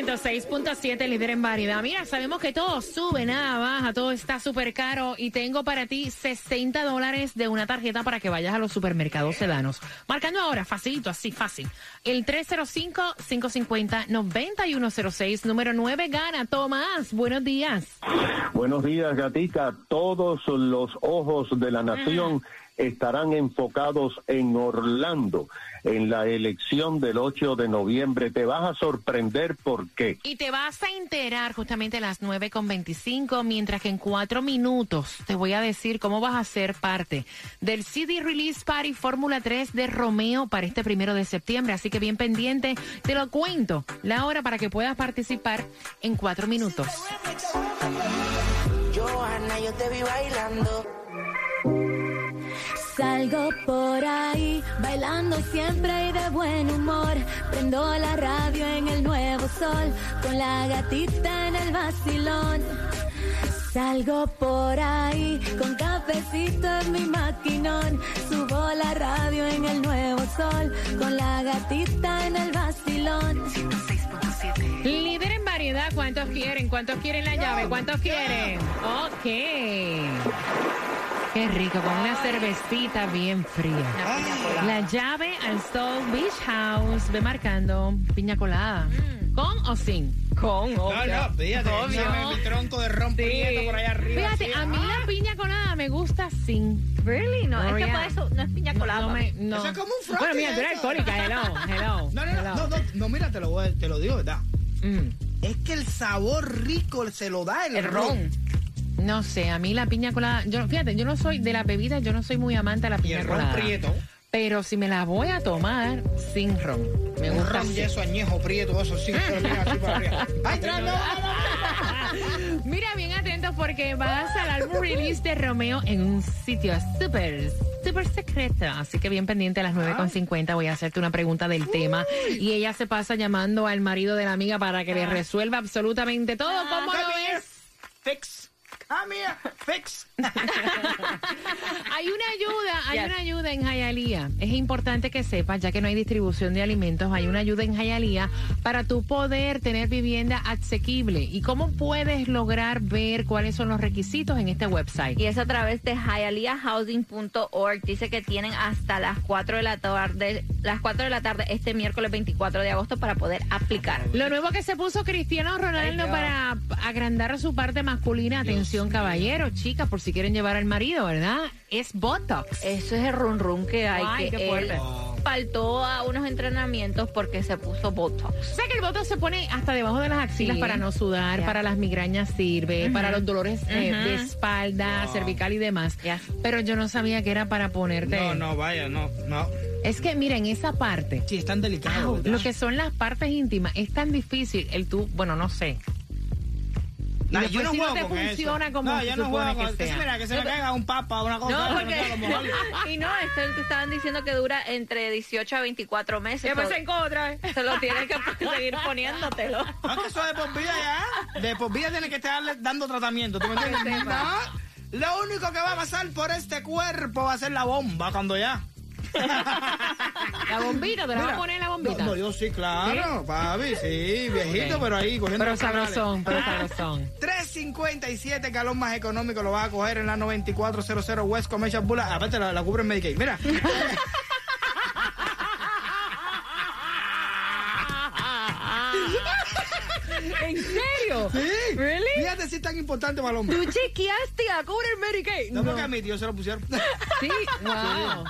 Sol 106.7, líder en variedad. Mira, sabemos que todo sube, nada baja, todo está súper caro y tengo para ti 60 dólares de una tarjeta para que vayas a los supermercados sedanos. Marcando ahora, facilito, así, fácil. El 305-550-9106, número 9 gana. Tomás, buenos días. Buenos días, gatita. Todos los ojos de la nación estarán enfocados en Orlando en la elección del 8 de noviembre. Te vas a sorprender por qué. Y te vas a enterar justamente a las 9.25, mientras que en cuatro minutos te voy a decir cómo vas a ser parte del CD Release Party Fórmula 3 de Romeo para este primero de septiembre. Así que bien pendiente, te lo cuento la hora para que puedas participar en cuatro minutos. Johanna, yo te vi bailando. Salgo por ahí, bailando siempre y de buen humor. Prendo la radio en el nuevo sol, con la gatita en el vacilón. Salgo por ahí, con cafecito en mi maquinón. Subo la radio en el nuevo sol, con la gatita en el vacilón. Líder en variedad, ¿cuántos quieren? ¿Cuántos quieren la llave? ¿Cuántos quieren? Ok. Qué rico, con una cervecita bien fría. La llave al Soul Beach House, ve marcando piña colada. ¿Con o sin? Con, No, no, fíjate, Obvio. mi tronco de ron prieto por allá arriba. Fíjate, así. a mí la piña colada me gusta sin. Really? No, es que para eso no es piña colada. No, no me- no. Eso es como un frosty, Bueno, mira, tú eres alcohólica, hello, hello. No, no, no, hello. no, no, no, mira, te lo, voy a- te lo digo, ¿verdad? Mm. Es que el sabor rico se lo da el, El ron. No sé, a mí la piña colada, yo fíjate, yo no soy de las bebidas, yo no soy muy amante de la Y piña el ron colada. prieto. Pero si me la voy a tomar sin ron, me Un gusta ron así. yeso añejo prieto, eso sí, así para arriba. ¡Ay, tras, no, no, no! Mira bien atentos porque vas al álbum release de Romeo en un sitio súper, súper secreto. Así que bien pendiente a las 9.50 voy a hacerte una pregunta del tema. Y ella se pasa llamando al marido de la amiga para que le resuelva absolutamente todo. ¿Cómo Come lo here, ves? Fix. Come here, fix. Hay una ayuda, hay Yes. una ayuda en Hialeah. Es importante que sepas, ya que no hay distribución de alimentos, hay una ayuda en Hialeah para tú poder tener vivienda asequible. ¿Y cómo puedes lograr ver cuáles son los requisitos en este website? Y es a través de hialeahhousing.org. Dice que tienen hasta las 4 de la tarde, las 4 de la tarde este miércoles 24 de agosto para poder aplicar. Lo nuevo que se puso Cristiano Ronaldo para agrandar su parte masculina, atención caballero, chicas, por si quieren llevar al marido, ¿verdad? Es Botox. Eso es el run run que hay Ay, que qué fuerte. él faltó a unos entrenamientos porque se puso Botox. O sea que el Botox se pone hasta debajo de las axilas Sí. para no sudar, para las migrañas sirve, para los dolores eh, de espalda, cervical y demás. Pero yo no sabía que era para ponerte. No, no, vaya, no, no. Es que miren, esa parte, Sí, es tan delicado. ¿verdad? lo que son las partes íntimas, es tan difícil el tú, bueno, no sé. No, después yo no si no juego te con funciona eso. como no, yo no juego que con- sea. Mira, que se me caiga un papa o una cosa. No, que porque... y no, esto te estaban diciendo que dura entre 18 a 24 meses. Después se encontra. Se lo tienes que seguir poniéndotelo. No, que eso de por vida ya. De por vida tiene que estarle dando tratamiento. ¿Tú me entiendes? No, lo único que va a pasar por este cuerpo va a ser la bomba cuando ya. La bombita, te la vas a poner la bombita. No, no, yo sí, claro, papi, sí, viejito, pero ahí cogiendo Pero sabrosón, pero sabrosón. 357 galón más económico lo vas a coger en la 9400 West Commercial Boulevard. Aparte la, la cubre en Medicaid. Mira. ¿En serio? Sí. Really? Fíjate si es tan importante para el hombre. Tú chequeaste a Cover Medicaid. No, porque a mi tío se lo pusieron. Sí, wow.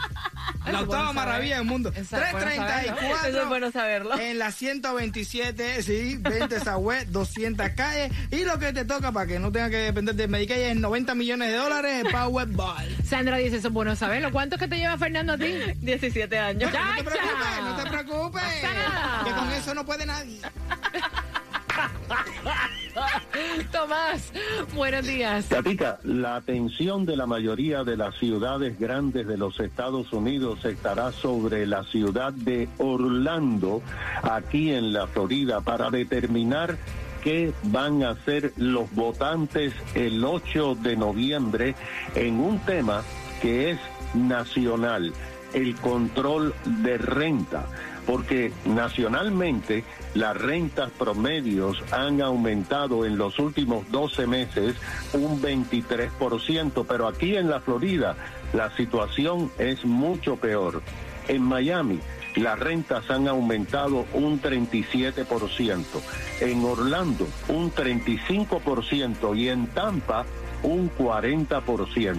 La octava maravilla del mundo. Bueno saberlo. 334. Eso es bueno saberlo. En la 127, sí, 20 esa web, 200 calles. Y lo que te toca para que no tenga que depender del Medicaid es 90 millones de dólares de Powerball. Sandra dice, eso es bueno saberlo. ¿Cuánto es que te lleva Fernando a ti? 17 años. Ya. No te preocupes, no te preocupes. Que con eso no puede nadie. Tomás, buenos días. Gatita, la atención de la mayoría de las ciudades grandes de los Estados Unidos estará sobre la ciudad de Orlando, aquí en la Florida, para determinar qué van a hacer los votantes el 8 de noviembre en un tema que es nacional, el control de renta porque nacionalmente las rentas promedios han aumentado en los últimos 12 meses un 23%, pero aquí en la Florida la situación es mucho peor. En Miami las rentas han aumentado un 37%, en Orlando un 35% y en Tampa un 40%.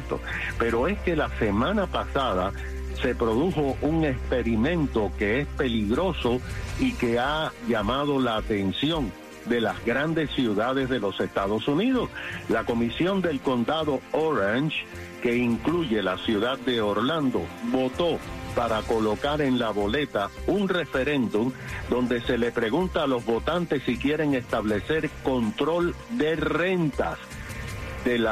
Pero es que la semana pasada se produjo un experimento que es peligroso y que ha llamado la atención de las grandes ciudades de los Estados Unidos. La Comisión del Condado Orange, que incluye la ciudad de Orlando, votó para colocar en la boleta un referéndum donde se le pregunta a los votantes si quieren establecer control de rentas. De,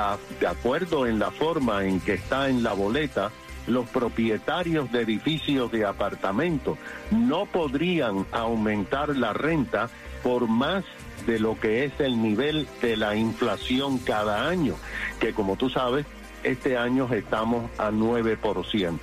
acuerdo en la forma en que está en la boleta, los propietarios de edificios de apartamentos no podrían aumentar la renta por más de lo que es el nivel de la inflación cada año, que como tú sabes, este año estamos a 9%.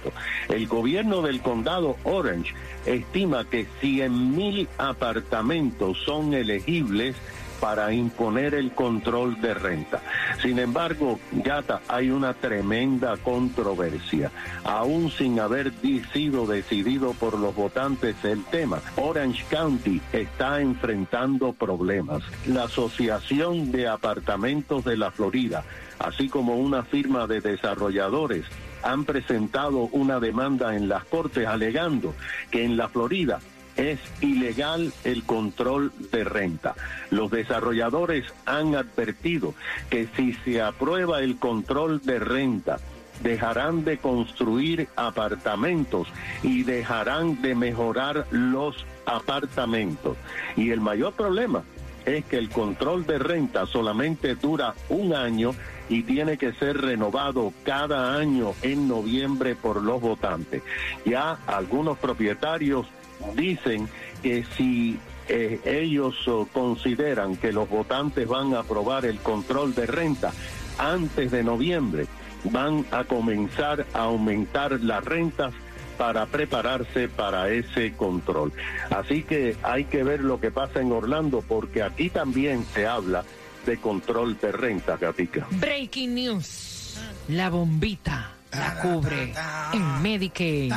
El gobierno del condado Orange estima que 100 mil apartamentos son elegibles para imponer el control de renta. Sin embargo, Gata, hay una tremenda controversia. Aún sin haber sido decidido por los votantes el tema, Orange County está enfrentando problemas. La Asociación de Apartamentos de la Florida, así como una firma de desarrolladores, han presentado una demanda en las cortes alegando que en la Florida es ilegal el control de renta. Los desarrolladores han advertido que si se aprueba el control de renta, dejarán de construir apartamentos y dejarán de mejorar los apartamentos. Y el mayor problema es que el control de renta solamente dura un año y tiene que ser renovado cada año en noviembre por los votantes. Ya algunos propietarios dicen que si eh, ellos oh, consideran que los votantes van a aprobar el control de renta antes de noviembre, van a comenzar a aumentar las rentas para prepararse para ese control. Así que hay que ver lo que pasa en Orlando porque aquí también se habla de control de renta, Gatica. Breaking news. La bombita la cubre en Medicaid.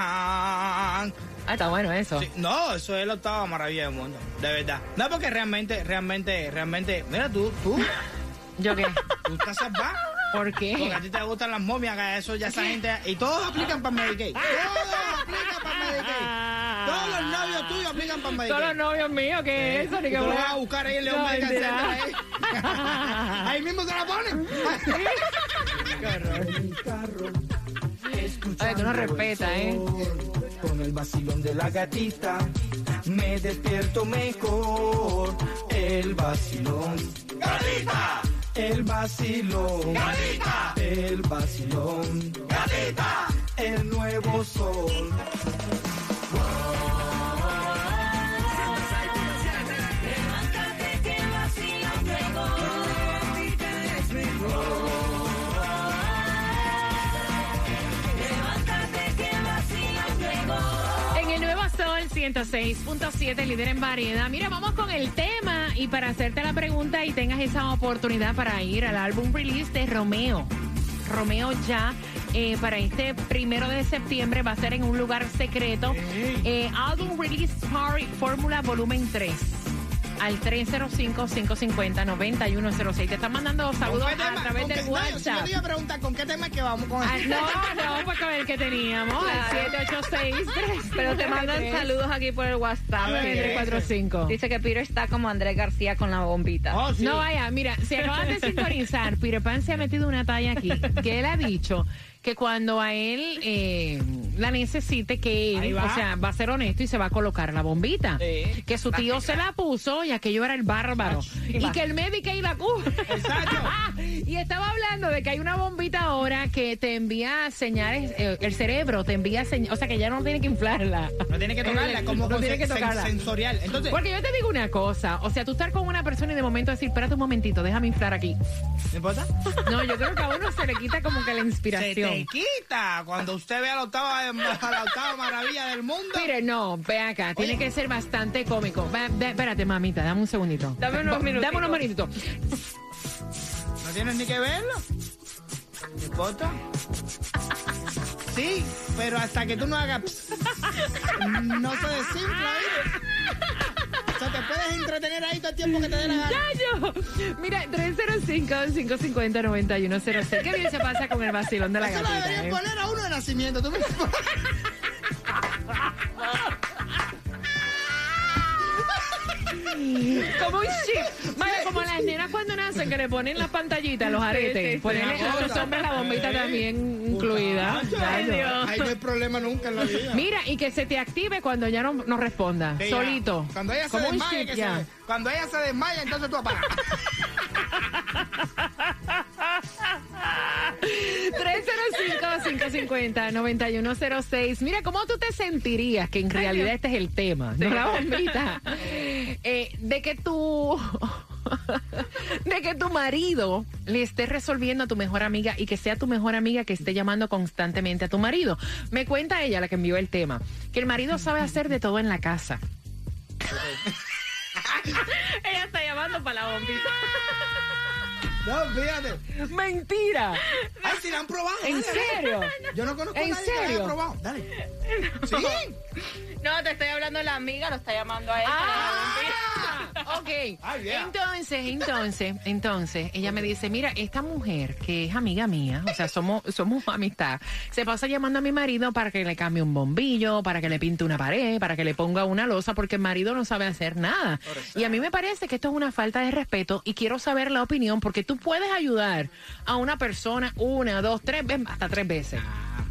Ah, está bueno eso. no, eso es la octava maravilla del mundo, de verdad. No, porque realmente, realmente, realmente, mira tú, tú. ¿Yo qué? Tú estás salvada. ¿Por qué? Porque a ti te gustan las momias, que eso ya esa gente. Y todos aplican para Medicaid. Todos aplican para Medicaid. Todos los novios tuyos aplican para Medicaid. Todos los novios míos, ¿qué es eso? Ni que voy a buscar ahí en León No, Medical mentira. Center, ahí. Ahí mismo te la ponen. Ay, tú no respetas, ¿eh? Con el vacilón de la gatita me despierto mejor. El vacilón. ¡Gatita! El vacilón. ¡Gatita! El vacilón. ¡Gatita! El nuevo sol. 106.7, líder en variedad. Mira, vamos con el tema y para hacerte la pregunta y tengas esa oportunidad para ir al álbum release de Romeo. Romeo ya eh, para este primero de septiembre va a ser en un lugar secreto. Eh, álbum release party Fórmula volumen 3 al 305-550-9106. Te están mandando saludos ¿Con qué a través ¿Con del qué- no, Si yo WhatsApp. te iba a preguntar con qué tema es que vamos con Ah, el- no, no, pues con el que teníamos, el 786 Pero te mandan saludos aquí por el WhatsApp. A ver, Mire. 345. Dice que Peter está como Andrés García con la bombita. Oh, sí. No vaya, mira, si acaban de sintonizar, Peter Pan se ha metido una talla aquí, que él ha dicho que cuando a él eh, la necesite, que él, va. o sea, va a ser honesto y se va a colocar la bombita. Sí. Que su tío se la puso y aquello era el bárbaro. Y que el médico y la cubre. Exacto. y estaba hablando de que hay una bombita ahora que te envía señales, eh, el cerebro te envía señales, o sea que ya no tiene que inflarla. No tiene que tocarla, como no tiene que tocarla. sensorial. Entonces, Porque yo te digo una cosa, o sea, tú estar con una persona y de momento decir, espérate un momentito, déjame inflar aquí. ¿no importa? No, yo creo que a uno se le quita como que la Se inspiración. te quita cuando usted ve a la octava, a la octava maravilla del mundo. Mire, no, ve acá, tiene Oye. que ser bastante cómico. Ve- ve- espérate, mamita, dame un segundito. Dame unos Dame minutitos. unos minutitos. No tienes ni que verlo. ¿No importa? Sí, pero hasta que tú no hagas... no se desinfla ahí. O sea, te puedes entretener ahí todo el tiempo que te dé la gana. ¡Yayo! Mira, 305-550-9106. Qué bien se pasa con el vacilón de la Eso lo gatita. deberían ¿eh? poner a uno de nacimiento. ¿Tú me... Como un chip. Las nenas cuando nacen que le ponen las pantallitas, los aretes. sí, sí. Ponerle a los hombres la bombita también incluida. Ay, Yayo. Ahí no hay problema nunca en la vida. Mira, y que se te active cuando ya no, no responda. Sí, ya. Solito. Cuando ella se Como desmaya, que se, cuando ella se desmaya, entonces tú apagas. 305-550-9106. Mira, ¿cómo tú te sentirías que en realidad este es el tema? No la bombita. Eh, de que tú. De que tu marido le esté resolviendo a tu mejor amiga y que sea tu mejor amiga que esté llamando constantemente a tu marido. Me cuenta ella, la que envió el tema, que el marido sabe hacer de todo en la casa. Ella está llamando para la bombita. No, fíjate. ¡Mentira! Ay, si la han probado. ¿En dale, dale. serio? Yo no conozco a ¿En nadie que la haya serio? probado. Dale. Sí. No, te estoy hablando de la amiga, lo está llamando a él. Ah, ok. Ah, yeah. Entonces, entonces, entonces, ella me dice, mira, esta mujer que es amiga mía, o sea, somos, somos amistad, se pasa llamando a mi marido para que le cambie un bombillo, para que le pinte una pared, para que le ponga una losa, porque el marido no sabe hacer nada. Y a mí me parece que esto es una falta de respeto y quiero saber la opinión, porque tú puedes ayudar a una persona una, dos, tres veces, hasta tres veces.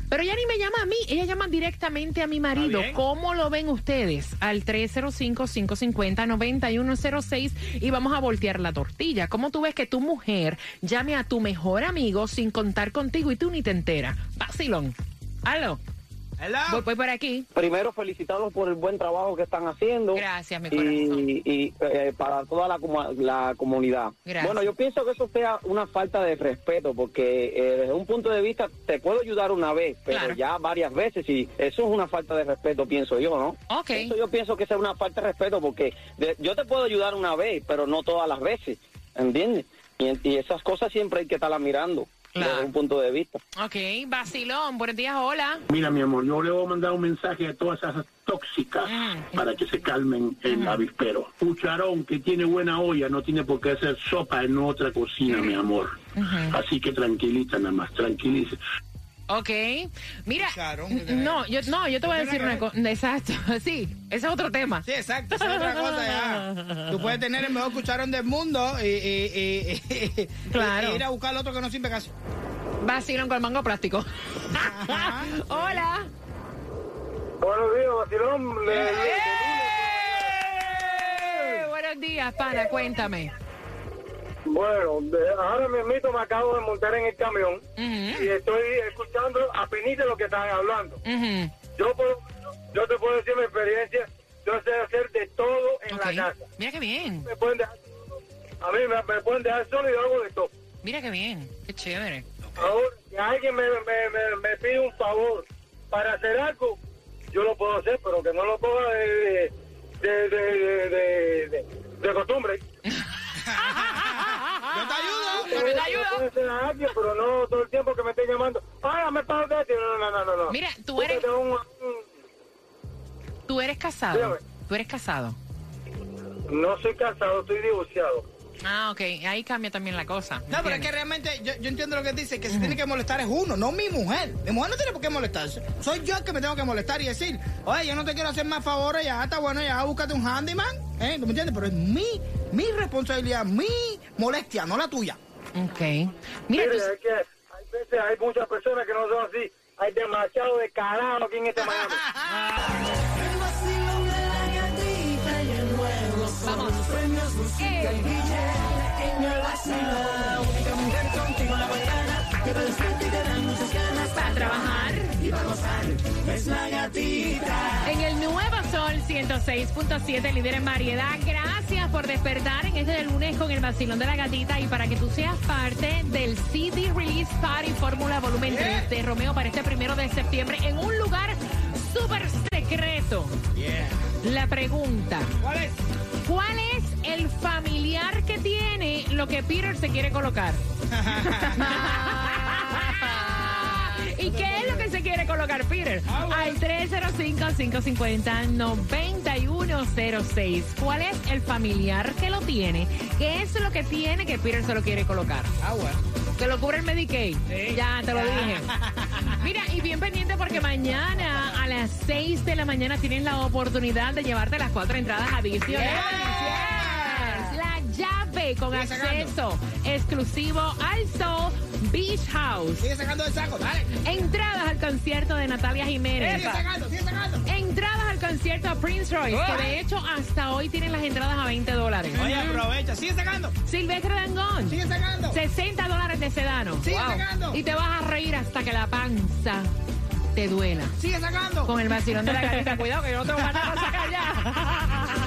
Pero ella ni me llama a mí, ella llama directamente a mi marido. ¿Cómo lo ven ustedes? Al 305-550-9106 y vamos a voltear la tortilla. ¿Cómo tú ves que tu mujer llame a tu mejor amigo sin contar contigo y tú ni te enteras? Vacilón. Aló, Hello. voy, voy por aquí. primero felicitarlos por el buen trabajo que están haciendo. Gracias, mi corazón. y, y, eh, para toda la, comu- la comunidad. Gracias. Bueno, yo pienso que eso sea una falta de respeto, porque eh, desde un punto de vista te puedo ayudar una vez, pero Claro. ya varias veces, y eso es una falta de respeto, pienso yo, ¿no? Ok. Eso yo pienso que es una falta de respeto, porque de- yo te puedo ayudar una vez, pero no todas las veces, ¿entiendes? Y, y esas cosas siempre hay que estarlas mirando Claro. desde un punto de vista. Ok, vacilón, buenos días, hola. Mira, mi amor, yo le voy a mandar un mensaje a todas esas tóxicas para que se calmen el avispero. Cucharón que tiene buena olla no tiene por qué hacer sopa en otra cocina, mi amor. Así que tranquilita nada más, tranquiliza. Ok, mira, no, yo, no, yo te voy a decir una cosa, exacto, sí, ese es otro tema. Sí, exacto, esa es otra cosa ya. Tú puedes tener el mejor cucharón del mundo y, y- y- y- Claro. y ir a buscar el otro que no sirve casi. Vacilón con el mango plástico. Ajá. Hola. Buenos días, vacilón. ¡Eh! Buenos días, pana, cuéntame. Bueno, de- ahora mismo me acabo de montar en el camión y estoy escuchando apenas lo que están hablando. Yo puedo, yo te puedo decir mi experiencia, yo sé hacer de todo en la casa. Mira qué bien, Me pueden dejar, a mí me, me pueden dejar solo y yo hago de todo. mira qué bien, qué chévere. Ahora, si alguien me, me, me, me pide un favor para hacer algo, yo lo puedo hacer, pero que no lo de, de, de, de- de costumbre. Yo te ayudo. Yo te ayudo. Puede ser a alguien, pero no todo el tiempo que me estén llamando. ¡Ay, me pago de ti! No, no, no, no. Mira, tú eres, tú eres casado, Dígame. tú eres casado. No soy casado, estoy divorciado. Ah, ok, ahí cambia también la cosa. No, pero es que realmente yo, yo entiendo lo que dice, que se tiene que molestar es uno, no mi mujer. Mi mujer no tiene por qué molestarse. Soy yo el que me tengo que molestar y decir, oye, yo no te quiero hacer más favores, ya está bueno, ya búscate un handyman. ¿eh? ¿Tú me entiendes? Pero es mi, mi responsabilidad, mi molestia, no la tuya. Ok. Mira, Mire, tú- hay que, hay veces hay muchas personas que no son así. Hay demasiado de carajo aquí en este Miami. El vacilón gozar. Es la gatita. En el Nuevo Sol 106.7, líder en variedad. Gracias por despertar en este lunes con el vacilón de la gatita y para que tú seas parte del CD Release Party Fórmula Volumen 3 de Romeo para este primero de septiembre en un lugar súper secreto. La pregunta, ¿Cuál es? ¿cuál es el familiar que tiene lo que Peter se quiere colocar? ¿Y qué es lo que se quiere colocar, Peter? Al 305-550-9106. ¿Cuál es el familiar que lo tiene? ¿Qué es lo que tiene que Peter se lo quiere colocar? Ah, bueno. ¿Que lo cubre el Medicaid? Sí. Ya, te lo dije. Mira, y bien pendiente porque mañana a las 6 de la mañana tienen la oportunidad de llevarte las cuatro entradas adicionales. Yeah. Con acceso exclusivo al Soul Beach House. Sigue sacando el saco, dale. Entradas al concierto de Natalia Jiménez. Sigue sacando, sigue sacando. Entradas al concierto de Prince Royce, que de hecho hasta hoy tienen las entradas a 20 dólares. Oye, aprovecha, sigue sacando. Silvestre Dangón, Sigue sacando. 60 dólares de sedano. Sigue sacando. Y te vas a reír hasta que la panza te duela. Sigue sacando. Con el vacilón de la gatita. Cuidado que yo no tengo ganas de sacar ya.